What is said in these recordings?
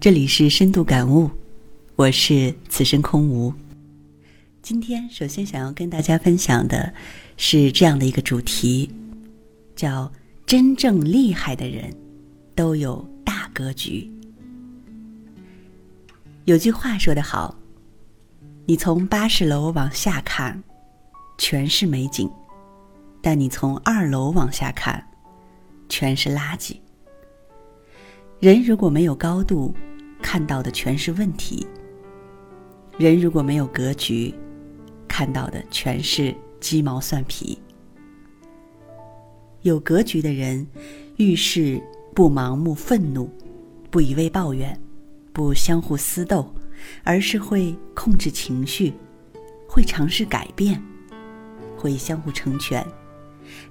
这里是深度感悟，我是此生空无。今天首先想要跟大家分享的是这样的一个主题，叫“真正厉害的人都有大格局”。有句话说得好：“你从八十楼往下看，全是美景；但你从二楼往下看，全是垃圾。”人如果没有高度，看到的全是问题；人如果没有格局，看到的全是鸡毛蒜皮。有格局的人，遇事不盲目愤怒，不一味抱怨，不相互厮斗，而是会控制情绪，会尝试改变，会相互成全。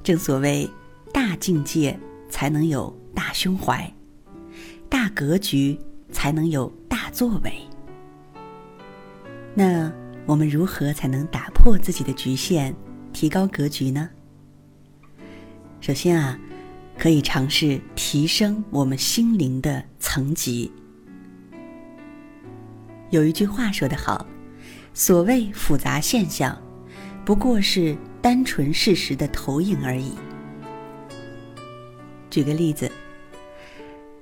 正所谓，大境界才能有大胸怀，大格局才能有大作为。那我们如何才能打破自己的局限，提高格局呢？首先啊，可以尝试提升我们心灵的层级。有一句话说得好：“所谓复杂现象，不过是单纯事实的投影而已。”举个例子，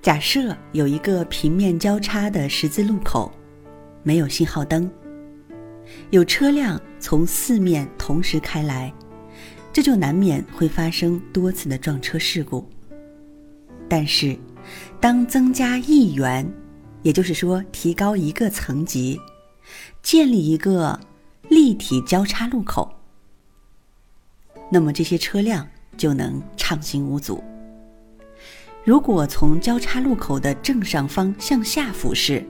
假设有一个平面交叉的十字路口，没有信号灯，有车辆从四面同时开来，这就难免会发生多次的撞车事故。但是，当增加一元，也就是说提高一个层级，建立一个立体交叉路口，那么这些车辆就能畅行无阻。如果从交叉路口的正上方向下俯视，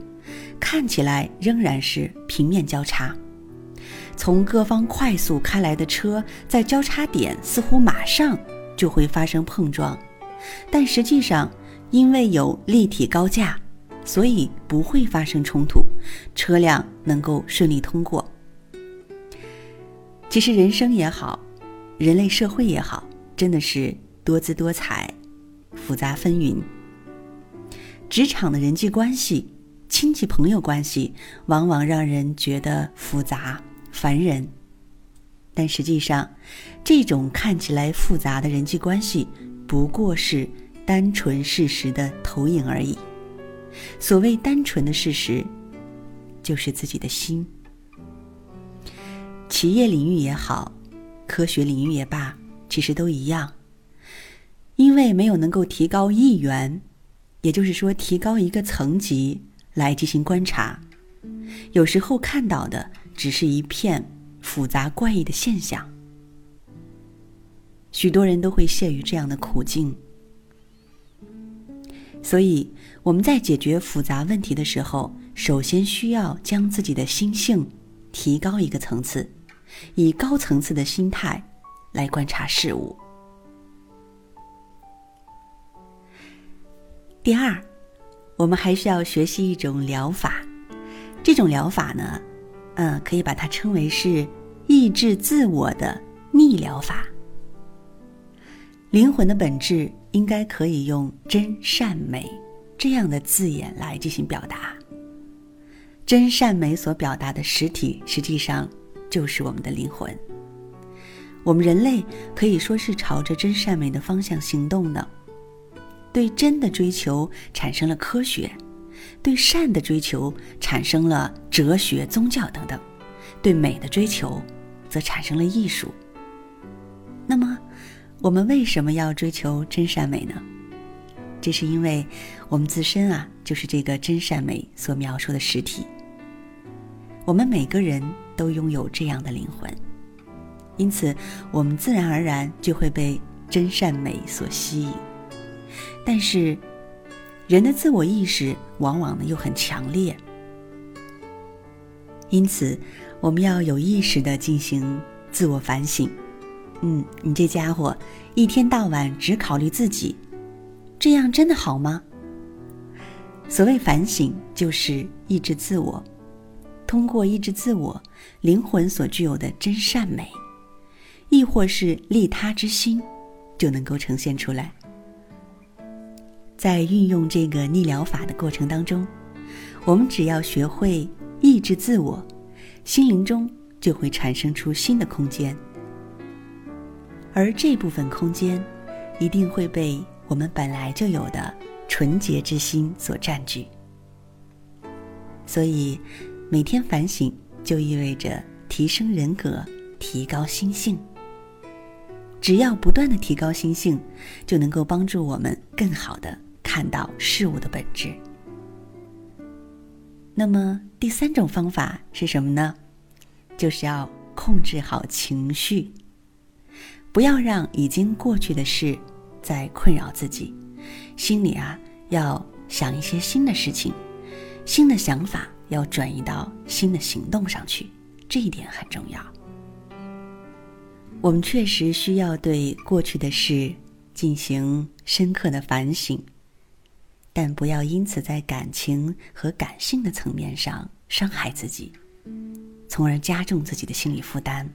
看起来仍然是平面交叉。从各方快速开来的车在交叉点似乎马上就会发生碰撞，但实际上因为有立体高架，所以不会发生冲突，车辆能够顺利通过。其实人生也好，人类社会也好，真的是多姿多彩。复杂纷纭，职场的人际关系、亲戚朋友关系，往往让人觉得复杂烦人。但实际上，这种看起来复杂的人际关系，不过是单纯事实的投影而已。所谓单纯的事实，就是自己的心。企业领域也好，科学领域也罢，其实都一样。因为没有能够提高一元，也就是说提高一个层级来进行观察，有时候看到的只是一片复杂怪异的现象。许多人都会陷于这样的苦境，所以我们在解决复杂问题的时候，首先需要将自己的心性提高一个层次，以高层次的心态来观察事物。第二，我们还需要学习一种疗法，这种疗法呢，嗯，可以把它称为是抑制自我的逆疗法。灵魂的本质应该可以用真善美这样的字眼来进行表达。真善美所表达的实体，实际上就是我们的灵魂。我们人类可以说是朝着真善美的方向行动的。对真的追求产生了科学，对善的追求产生了哲学、宗教等等，对美的追求则产生了艺术。那么，我们为什么要追求真善美呢？这是因为我们自身啊，就是这个真善美所描述的实体。我们每个人都拥有这样的灵魂，因此我们自然而然就会被真善美所吸引。但是，人的自我意识往往呢又很强烈，因此我们要有意识的进行自我反省。嗯，你这家伙一天到晚只考虑自己，这样真的好吗？所谓反省，就是抑制自我，通过抑制自我，灵魂所具有的真善美，亦或是利他之心，就能够呈现出来。在运用这个逆疗法的过程当中，我们只要学会抑制自我，心灵中就会产生出新的空间，而这部分空间一定会被我们本来就有的纯洁之心所占据。所以，每天反省就意味着提升人格、提高心性。只要不断的提高心性，就能够帮助我们更好的看到事物的本质。那么第三种方法是什么呢？就是要控制好情绪，不要让已经过去的事在困扰自己，心里啊要想一些新的事情，新的想法要转移到新的行动上去，这一点很重要。我们确实需要对过去的事进行深刻的反省。但不要因此在感情和感性的层面上伤害自己，从而加重自己的心理负担。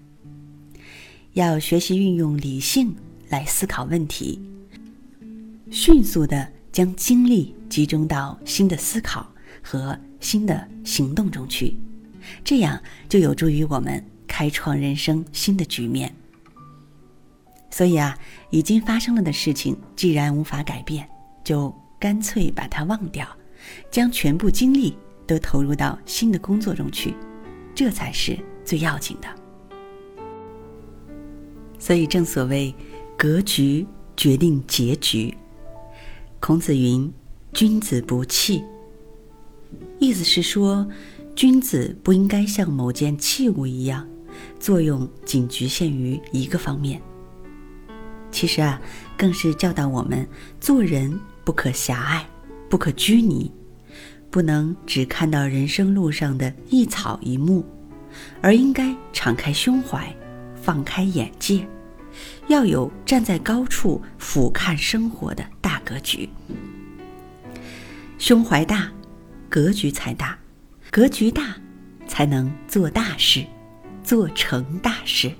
要学习运用理性来思考问题，迅速的将精力集中到新的思考和新的行动中去，这样就有助于我们开创人生新的局面。所以啊，已经发生了的事情，既然无法改变，就。干脆把它忘掉，将全部精力都投入到新的工作中去，这才是最要紧的。所以正所谓“格局决定结局”。孔子云：“君子不器。”意思是说，君子不应该像某件器物一样，作用仅局限于一个方面。其实啊，更是教导我们做人。不可狭隘，不可拘泥，不能只看到人生路上的一草一木，而应该敞开胸怀，放开眼界，要有站在高处俯瞰生活的大格局。胸怀大，格局才大；格局大，才能做大事，做成大事。